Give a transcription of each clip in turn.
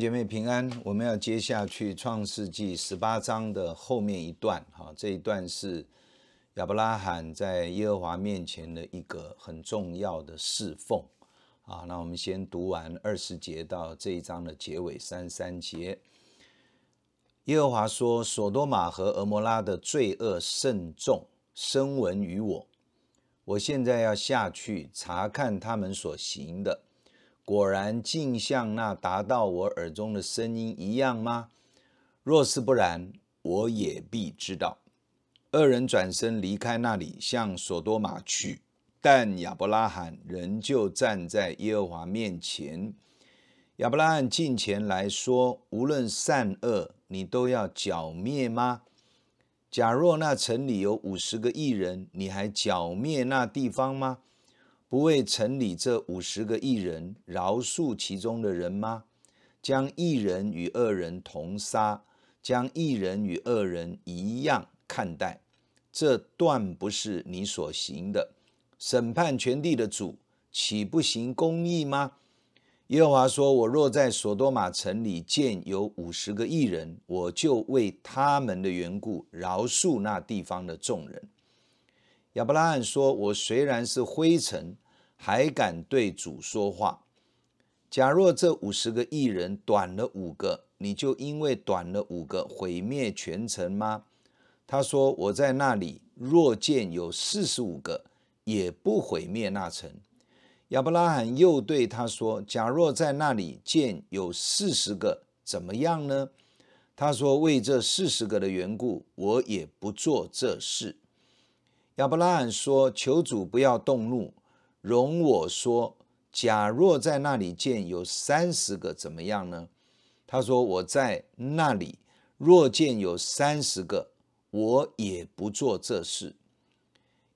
姐妹平安，我们要接下去创世纪十八章的后面一段，哈，这一段是亚伯拉罕在耶和华面前的一个很重要的侍奉，啊，那我们先读完二十节到这一章的结尾三三节。耶和华说：“所多玛和俄摩拉的罪恶甚重，声闻于我，我现在要下去查看他们所行的。”果然竟像那达到我耳中的声音一样吗？若是不然，我也必知道。二人转身离开那里，向所多玛去。但亚伯拉罕仍旧站在耶和华面前。亚伯拉罕近前来说：“无论善恶，你都要剿灭吗？假若那城里有五十个义人，你还剿灭那地方吗？”不为城里这五十个义人饶恕其中的人吗？将义人与恶人同杀，将义人与恶人一样看待，这断不是你所行的。审判全地的主岂不行公义吗？耶和华说：“我若在所多玛城里见有五十个义人，我就为他们的缘故饶恕那地方的众人。”亚伯拉罕说：“我虽然是灰尘，还敢对主说话。假若这五十个艺人短了五个，你就因为短了五个毁灭全城吗？”他说：“我在那里若见有四十五个，也不毁灭那城。”亚伯拉罕又对他说：“假若在那里见有四十个，怎么样呢？”他说：“为这四十个的缘故，我也不做这事。”亚伯拉罕说：“求主不要动怒，容我说，假若在那里见有三十个，怎么样呢？”他说：“我在那里若见有三十个，我也不做这事。”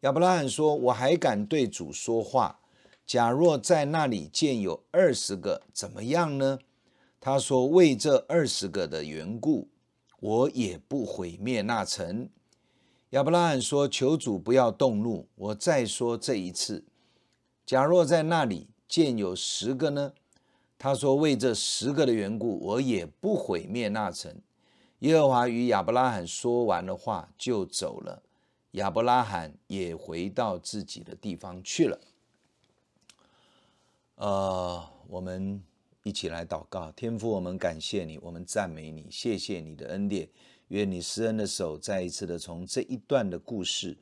亚伯拉罕说：“我还敢对主说话，假若在那里见有二十个，怎么样呢？”他说：“为这二十个的缘故，我也不毁灭那城。”亚伯拉罕说：“求主不要动怒，我再说这一次。假若在那里见有十个呢？”他说：“为这十个的缘故，我也不毁灭那城。”耶和华与亚伯拉罕说完了话，就走了。亚伯拉罕也回到自己的地方去了。呃，我们一起来祷告，天父，我们感谢你，我们赞美你，谢谢你的恩典。愿你施恩的手再一次的从这一段的故事，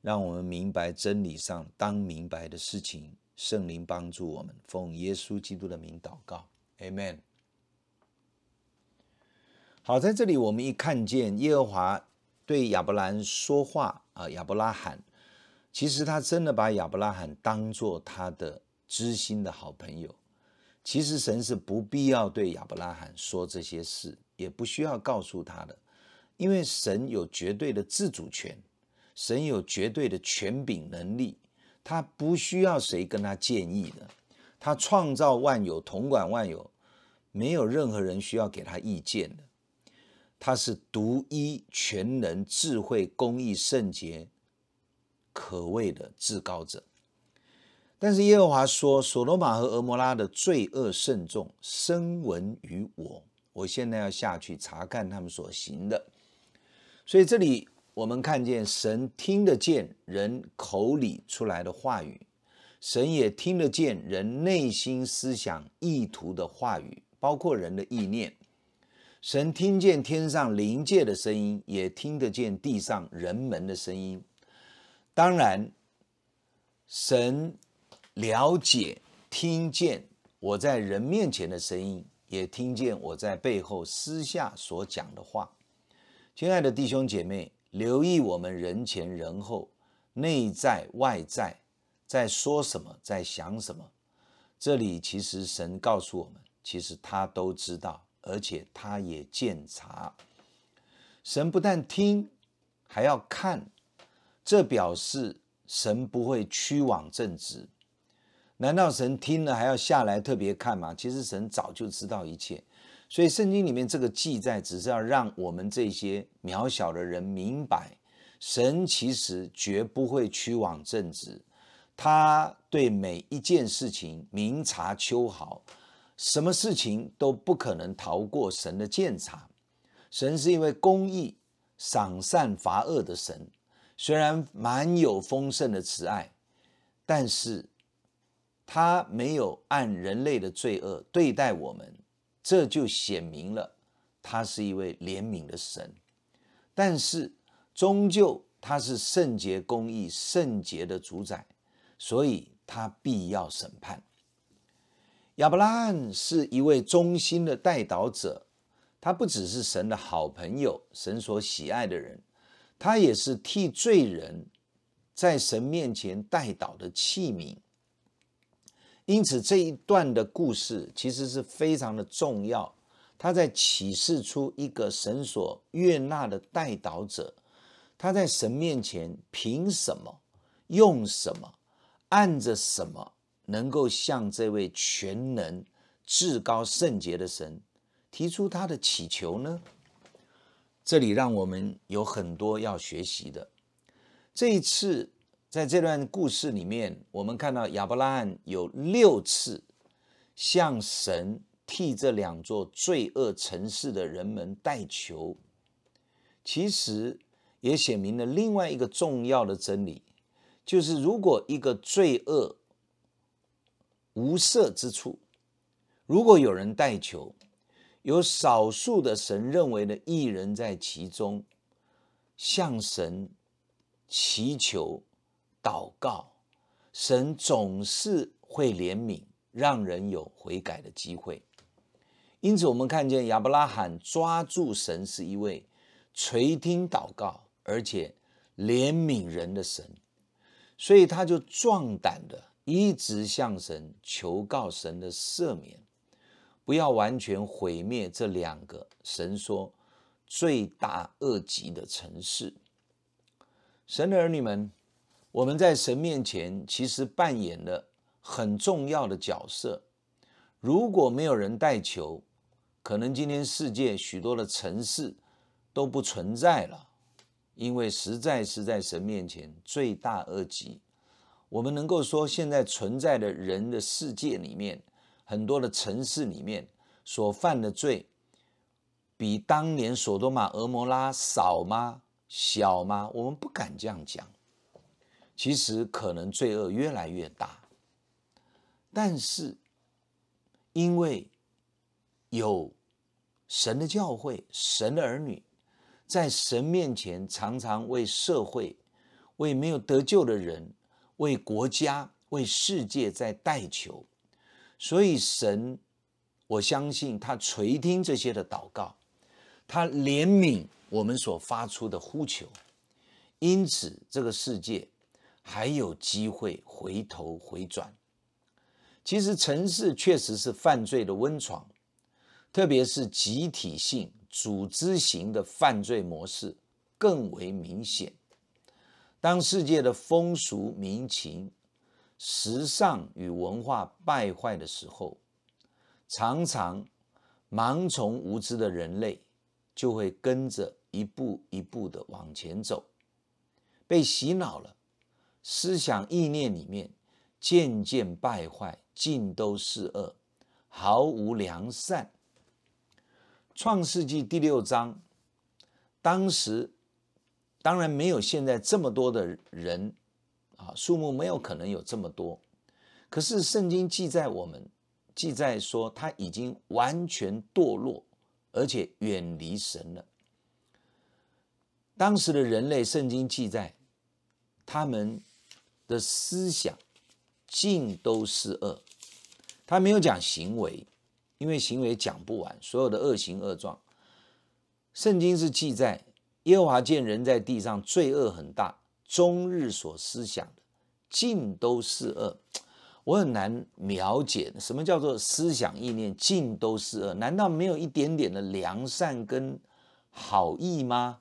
让我们明白真理上当明白的事情。圣灵帮助我们，奉耶稣基督的名祷告，Amen。好，在这里我们一看见耶和华对亚伯兰说话啊，亚伯拉罕，其实他真的把亚伯拉罕当做他的知心的好朋友。其实神是不必要对亚伯拉罕说这些事，也不需要告诉他的。因为神有绝对的自主权，神有绝对的权柄能力，他不需要谁跟他建议的。他创造万有，统管万有，没有任何人需要给他意见的。他是独一、全能、智慧、公义、圣洁，可畏的至高者。但是耶和华说：“所罗玛和俄摩拉的罪恶甚重，声闻于我。我现在要下去查看他们所行的。”所以这里我们看见神听得见人口里出来的话语，神也听得见人内心思想意图的话语，包括人的意念。神听见天上灵界的声音，也听得见地上人们的声音。当然，神了解、听见我在人面前的声音，也听见我在背后私下所讲的话。亲爱的弟兄姐妹，留意我们人前人后、内在外在在说什么，在想什么。这里其实神告诉我们，其实他都知道，而且他也鉴察。神不但听，还要看，这表示神不会屈枉正直。难道神听了还要下来特别看吗？其实神早就知道一切。所以圣经里面这个记载，只是要让我们这些渺小的人明白，神其实绝不会屈枉正直，他对每一件事情明察秋毫，什么事情都不可能逃过神的鉴察。神是一位公义、赏善罚恶的神，虽然满有丰盛的慈爱，但是他没有按人类的罪恶对待我们，这就显明了他是一位怜悯的神。但是终究他是圣洁、公义、圣洁的主宰，所以他必要审判。亚伯拉罕是一位忠心的代祷者，他不只是神的好朋友，神所喜爱的人，他也是替罪人在神面前代祷的器皿。因此，这一段的故事其实是非常的重要，他在启示出一个神所悦纳的代祷者，他在神面前凭什么、用什么、按着什么。能够向这位全能、至高、圣洁的神提出他的祈求呢？这里让我们有很多要学习的。这一次，在这段故事里面，我们看到亚伯拉罕有六次向神替这两座罪恶城市的人们代求，其实也写明了另外一个重要的真理，就是如果一个罪恶，无赦之处，如果有人代求，有少数的神认为的义人在其中，向神祈求、祷告，神总是会怜悯，让人有悔改的机会。因此，我们看见亚伯拉罕抓住神是一位垂听祷告，而且怜悯人的神，所以他就壮胆的。一直向神求告神的赦免，不要完全毁灭这两个神说罪大恶极的城市。神的儿女们，我们在神面前其实扮演了很重要的角色。如果没有人带球，可能今天世界许多的城市都不存在了，因为实在是在神面前罪大恶极。我们能够说，现在存在的人的世界里面，很多的城市里面所犯的罪，比当年索多玛、俄摩拉少吗？小吗？我们不敢这样讲。其实可能罪恶越来越大，但是因为有神的教会、神的儿女，在神面前常常为社会、为没有得救的人。为国家、为世界在代求，所以神，我相信他垂听这些的祷告，他怜悯我们所发出的呼求，因此这个世界还有机会回头回转。其实城市确实是犯罪的温床，特别是集体性、组织型的犯罪模式更为明显。当世界的风俗民情、时尚与文化败坏的时候，常常盲从无知的人类就会跟着一步一步的往前走，被洗脑了，思想意念里面渐渐败坏，尽都是恶，毫无良善。创世纪第六章，当时。当然没有现在这么多的人，啊，数目没有可能有这么多。可是圣经记载我们，记载说他已经完全堕落，而且远离神了。当时的人类，圣经记载他们的思想尽都是恶。他没有讲行为，因为行为讲不完，所有的恶行恶状，圣经是记载。耶和华见人在地上罪恶很大，终日所思想的尽都是恶。我很难了解什么叫做思想意念尽都是恶？难道没有一点点的良善跟好意吗？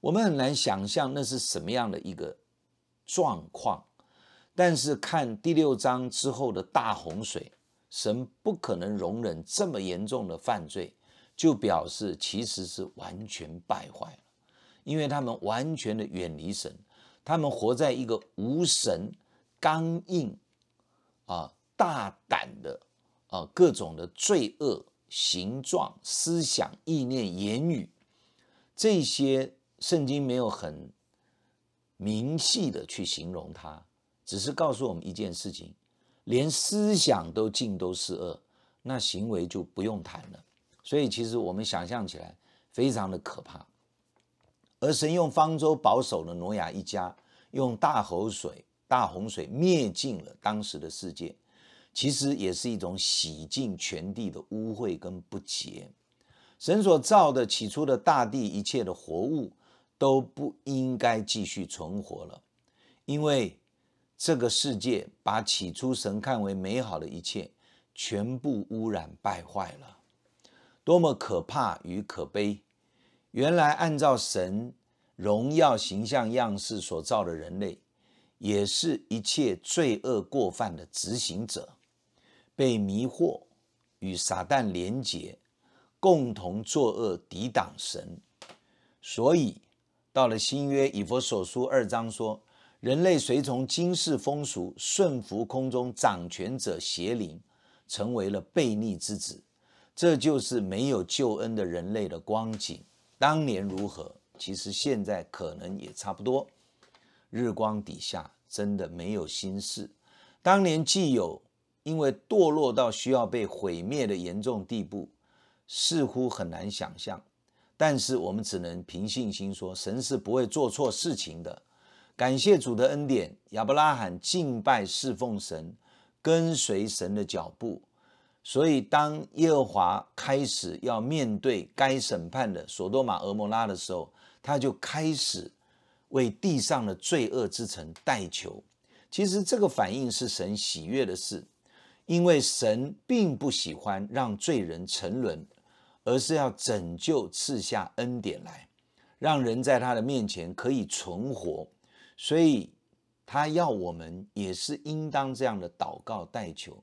我们很难想象那是什么样的一个状况。但是看第六章之后的大洪水，神不可能容忍这么严重的犯罪。就表示其实是完全败坏了，因为他们完全的远离神，他们活在一个无神、刚硬、啊大胆的啊各种的罪恶形状、思想、意念、言语，这些圣经没有很明细的去形容它，只是告诉我们一件事情：连思想都尽都是恶，那行为就不用谈了。所以，其实我们想象起来非常的可怕。而神用方舟保守了挪亚一家，用大洪水、大洪水灭尽了当时的世界，其实也是一种洗净全地的污秽跟不洁。神所造的起初的大地一切的活物都不应该继续存活了，因为这个世界把起初神看为美好的一切全部污染败坏了。多么可怕与可悲！原来按照神荣耀形象样式所造的人类，也是一切罪恶过犯的执行者，被迷惑与撒旦连结，共同作恶抵挡神。所以到了新约以佛所书二章说，人类随从今世风俗，顺服空中掌权者邪灵，成为了悖逆之子。这就是没有救恩的人类的光景。当年如何，其实现在可能也差不多。日光底下真的没有心事。当年既有，因为堕落到需要被毁灭的严重地步，似乎很难想象。但是我们只能凭信心说，神是不会做错事情的。感谢主的恩典，亚伯拉罕敬拜侍奉神，跟随神的脚步。所以，当耶和华开始要面对该审判的所多玛、俄摩拉的时候，他就开始为地上的罪恶之城代求。其实，这个反应是神喜悦的事，因为神并不喜欢让罪人沉沦，而是要拯救、赐下恩典来，让人在他的面前可以存活。所以，他要我们也是应当这样的祷告代求。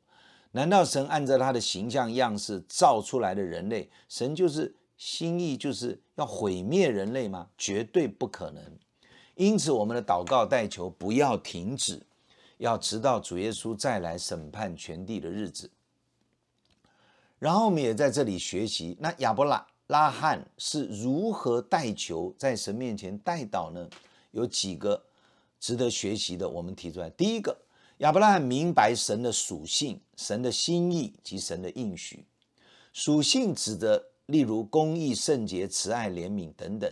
难道神按照他的形象样式造出来的人类，神就是心意就是要毁灭人类吗？绝对不可能。因此，我们的祷告代求不要停止，要直到主耶稣再来审判全地的日子。然后我们也在这里学习，那亚伯拉拉罕是如何代求，在神面前代祷呢？有几个值得学习的，我们提出来。第一个。亚伯拉罕明白神的属性、神的心意及神的应许。属性指的，例如公义、圣洁、慈爱、怜悯等等；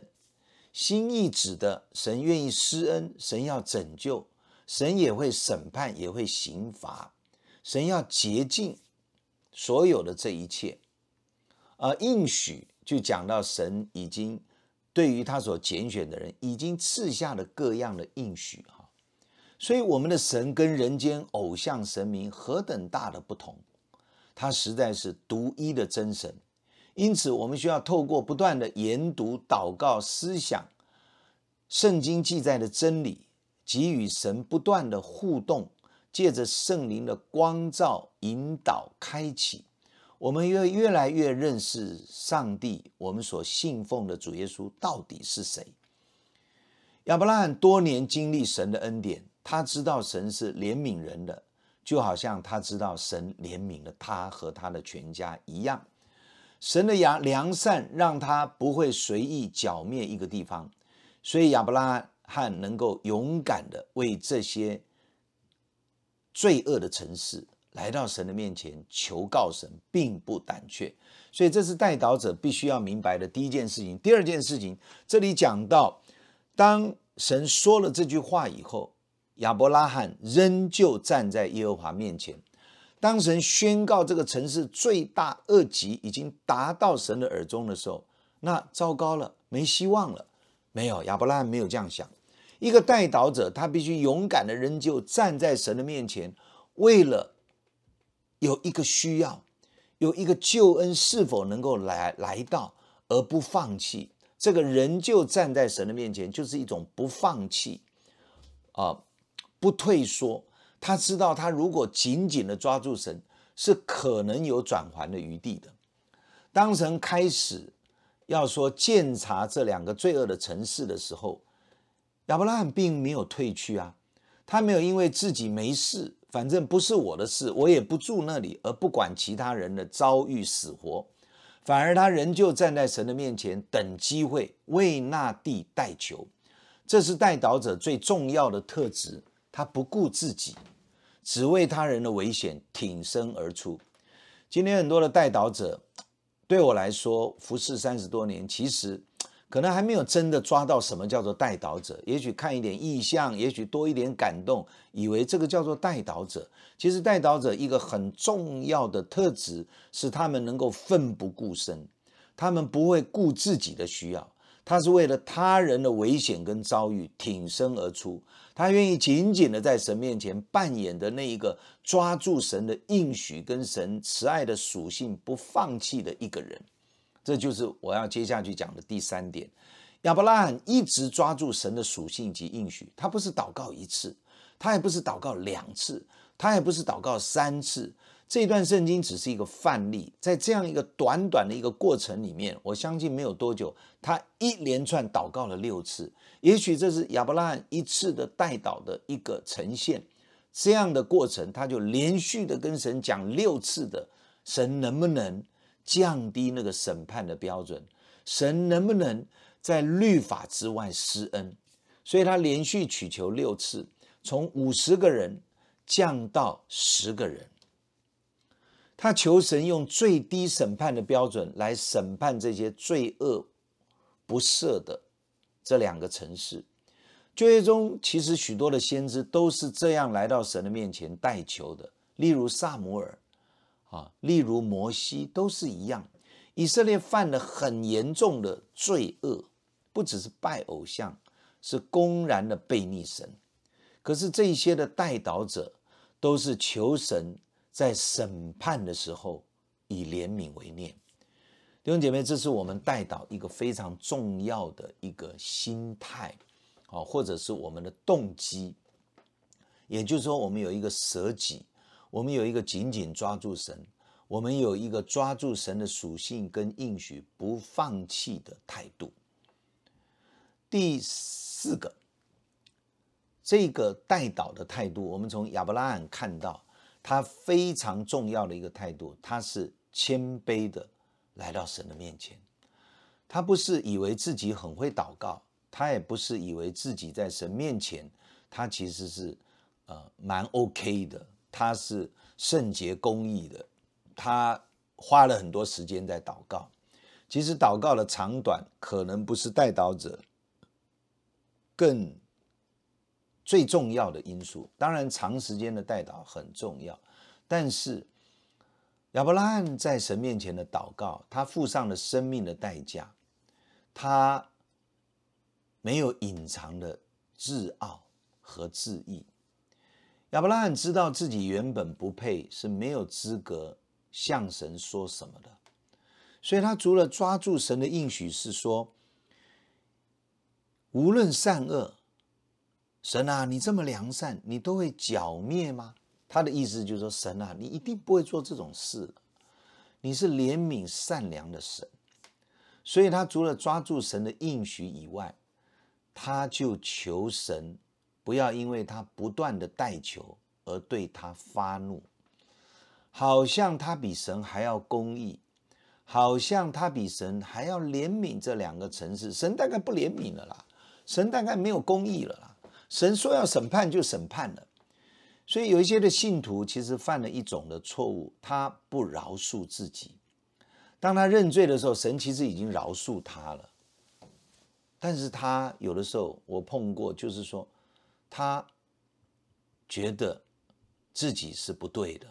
心意指的，神愿意施恩，神要拯救，神也会审判，也会刑罚，神要洁净所有的这一切。而应许就讲到神已经对于他所拣选的人，已经赐下了各样的应许哈。所以，我们的神跟人间偶像神明何等大的不同，他实在是独一的真神。因此，我们需要透过不断的研读、祷告、思想圣经记载的真理，给予神不断的互动，借着圣灵的光照、引导、开启，我们越越来越认识上帝。我们所信奉的主耶稣到底是谁？亚伯拉罕多年经历神的恩典。他知道神是怜悯人的，就好像他知道神怜悯了他和他的全家一样。神的良良善让他不会随意剿灭一个地方，所以亚伯拉罕能够勇敢的为这些罪恶的城市来到神的面前求告神，并不胆怯。所以这是代祷者必须要明白的第一件事情。第二件事情，这里讲到，当神说了这句话以后。亚伯拉罕仍旧站在耶和华面前。当神宣告这个城市罪大恶极已经达到神的耳中的时候，那糟糕了，没希望了。没有，亚伯拉罕没有这样想。一个代祷者，他必须勇敢的仍旧站在神的面前，为了有一个需要，有一个救恩是否能够来来到而不放弃。这个仍旧站在神的面前，就是一种不放弃啊。不退缩，他知道他如果紧紧的抓住神，是可能有转圜的余地的。当神开始要说鉴察这两个罪恶的城市的时候，亚伯拉罕并没有退去啊，他没有因为自己没事，反正不是我的事，我也不住那里，而不管其他人的遭遇死活，反而他仍旧站在神的面前，等机会为那地代求。这是代祷者最重要的特质，他不顾自己，只为他人的危险挺身而出。今天很多的代祷者，对我来说，服侍三十多年，其实。可能还没有真的抓到什么叫做代祷者，也许看一点意象，也许多一点感动，以为这个叫做代祷者。其实代祷者一个很重要的特质是，他们能够奋不顾身，他们不会顾自己的需要，他是为了他人的危险跟遭遇挺身而出，他愿意紧紧的在神面前扮演的那一个抓住神的应许跟神慈爱的属性不放弃的一个人。这就是我要接下去讲的第三点。亚伯拉罕一直抓住神的属性及应许，他不是祷告一次，他也不是祷告两次，他也不是祷告三次。这段圣经只是一个范例，在这样一个短短的一个过程里面，我相信没有多久，他一连串祷告了六次。也许这是亚伯拉罕一次的代祷的一个呈现。这样的过程，他就连续的跟神讲六次的，神能不能？降低那个审判的标准，神能不能在律法之外施恩？所以他连续祈求六次，从五十个人降到十个人。他求神用最低审判的标准来审判这些罪恶不赦的这两个城市。旧约中其实许多的先知都是这样来到神的面前代求的，例如撒母耳。啊，例如摩西都是一样，以色列犯了很严重的罪恶，不只是拜偶像，是公然的悖逆神。可是这些的代祷者都是求神在审判的时候以怜悯为念。弟兄姐妹，这是我们代祷一个非常重要的一个心态，啊，或者是我们的动机。也就是说，我们有一个舍己。我们有一个紧紧抓住神，我们有一个抓住神的属性跟应许不放弃的态度。第四个，这个代祷的态度，我们从亚伯拉罕看到他非常重要的一个态度，他是谦卑的来到神的面前，他不是以为自己很会祷告，他也不是以为自己在神面前，他其实是呃蛮 OK 的。他是圣洁公义的，他花了很多时间在祷告。其实祷告的长短可能不是代祷者更最重要的因素。当然，长时间的代祷很重要，但是亚伯拉罕在神面前的祷告，他付上了生命的代价，他没有隐藏的自傲和自义。亚伯拉罕知道自己原本不配，是没有资格向神说什么的，所以他除了抓住神的应许，是说无论善恶，神啊，你这么良善，你都会剿灭吗？他的意思就是说，神啊，你一定不会做这种事，你是怜悯善良的神，所以他除了抓住神的应许以外，他就求神。不要因为他不断的代求而对他发怒，好像他比神还要公义，好像他比神还要怜悯这两个城市。神大概不怜悯了啦，神大概没有公义了啦。神说要审判就审判了。所以有一些的信徒其实犯了一种的错误，他不饶恕自己。当他认罪的时候，神其实已经饶恕他了，但是他有的时候我碰过，就是说。他觉得自己是不对的，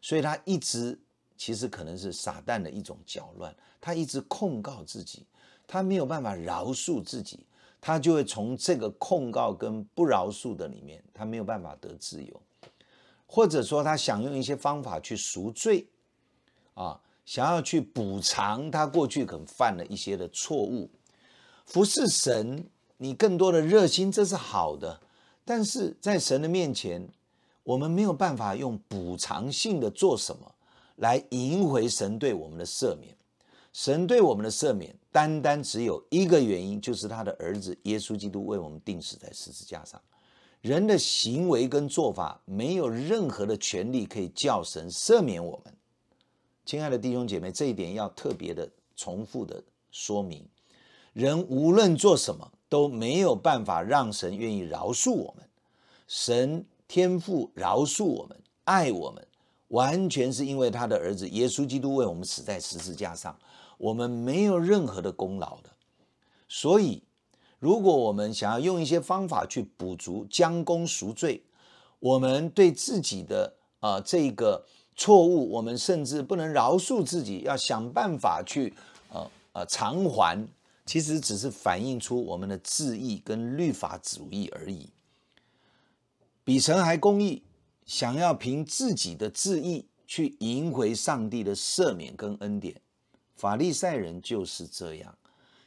所以他一直其实可能是撒旦的一种搅乱。他一直控告自己，他没有办法饶恕自己，他就会从这个控告跟不饶恕的里面，他没有办法得自由，或者说他想用一些方法去赎罪，啊，想要去补偿他过去可能犯了一些的错误。服侍神，你更多的热心，这是好的。但是在神的面前，我们没有办法用补偿性的做什么来赢回神对我们的赦免。神对我们的赦免，单单只有一个原因，就是他的儿子耶稣基督为我们钉死在十字架上。人的行为跟做法没有任何的权利可以叫神赦免我们。亲爱的弟兄姐妹，这一点要特别的重复的说明：人无论做什么都没有办法让神愿意饶恕我们。神天父饶恕我们、爱我们，完全是因为他的儿子耶稣基督为我们死在十字架上，我们没有任何的功劳的。所以，如果我们想要用一些方法去补足、将功赎罪，我们对自己的啊、呃、这个错误，我们甚至不能饶恕自己，要想办法去呃呃偿还，其实只是反映出我们的自义跟律法主义而已。比神还公义，想要凭自己的自义去赢回上帝的赦免跟恩典，法利赛人就是这样。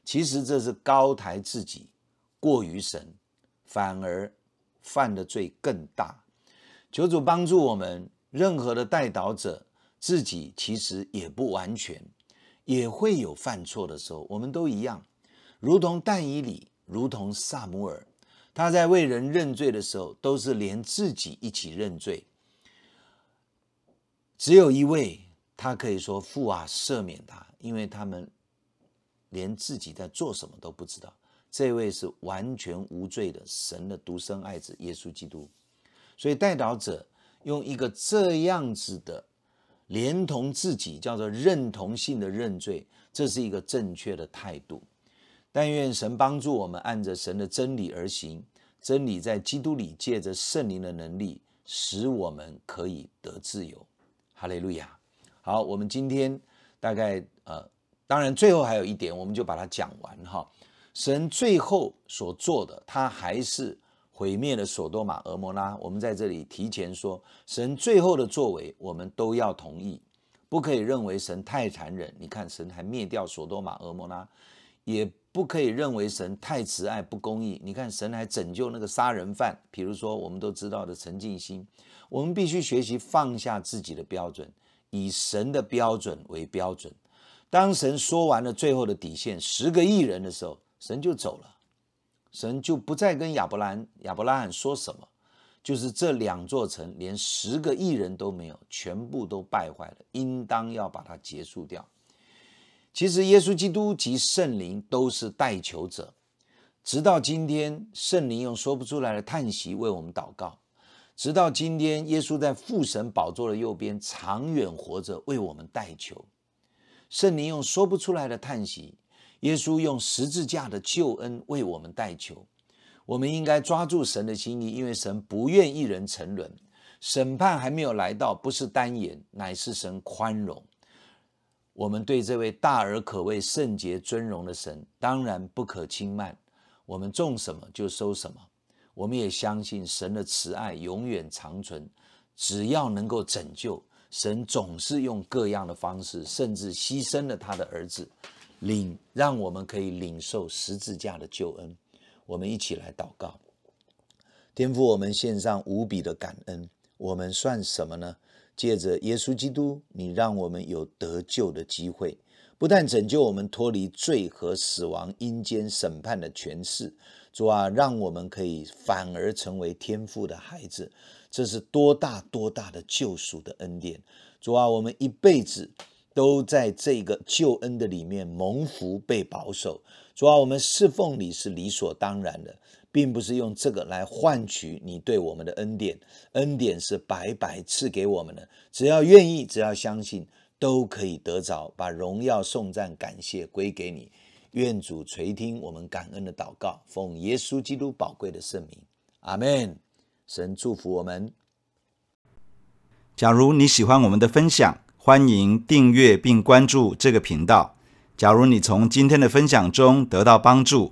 其实这是高抬自己，过于神，反而犯的罪更大。求主帮助我们，任何的代祷者自己其实也不完全，也会有犯错的时候。我们都一样，如同但以理，如同撒母耳。他在为人认罪的时候，都是连自己一起认罪。只有一位，他可以说父啊，赦免他，因为他们连自己在做什么都不知道。这位是完全无罪的神的独生爱子耶稣基督。所以代祷者用一个这样子的，连同自己叫做认同性的认罪，这是一个正确的态度。但愿神帮助我们按着神的真理而行，真理在基督里借着圣灵的能力，使我们可以得自由。哈利路亚。好，我们今天大概呃，当然最后还有一点，我们就把它讲完哈。神最后所做的，他还是毁灭了所多玛、俄摩拉。我们在这里提前说，神最后的作为，我们都要同意，不可以认为神太残忍。你看，神还灭掉所多玛、俄摩拉，也。不可以认为神太慈爱不公义。你看，神还拯救那个杀人犯，比如说我们都知道的陈进兴。我们必须学习放下自己的标准，以神的标准为标准。当神说完了最后的底线，十个亿人的时候，神就走了，神就不再跟亚伯兰、亚伯拉罕说什么，就是这两座城连十个亿人都没有，全部都败坏了，应当要把它结束掉。其实，耶稣基督及圣灵都是代求者，直到今天，圣灵用说不出来的叹息为我们祷告；直到今天，耶稣在父神宝座的右边长远活着，为我们代求。圣灵用说不出来的叹息，耶稣用十字架的救恩为我们代求。我们应该抓住神的心意，因为神不愿一人沉沦，审判还没有来到，不是单言，乃是神宽容。我们对这位大而可畏、圣洁尊荣的神，当然不可轻慢。我们种什么就收什么。我们也相信神的慈爱永远长存。只要能够拯救，神总是用各样的方式，甚至牺牲了他的儿子，领让我们可以领受十字架的救恩。我们一起来祷告，天父，我们献上无比的感恩。我们算什么呢？借着耶稣基督，你让我们有得救的机会，不但拯救我们脱离罪和死亡、阴间审判的权势，主啊，让我们可以反而成为天父的孩子，这是多大多大的救赎的恩典！主啊，我们一辈子都在这个救恩的里面蒙福被保守，主啊，我们侍奉你是理所当然的。并不是用这个来换取你对我们的恩典，恩典是白白赐给我们的。只要愿意，只要相信，都可以得着。把荣耀、颂赞、感谢归给你。愿主垂听我们感恩的祷告，奉耶稣基督宝贵的圣名，阿门。神祝福我们。假如你喜欢我们的分享，欢迎订阅并关注这个频道。假如你从今天的分享中得到帮助，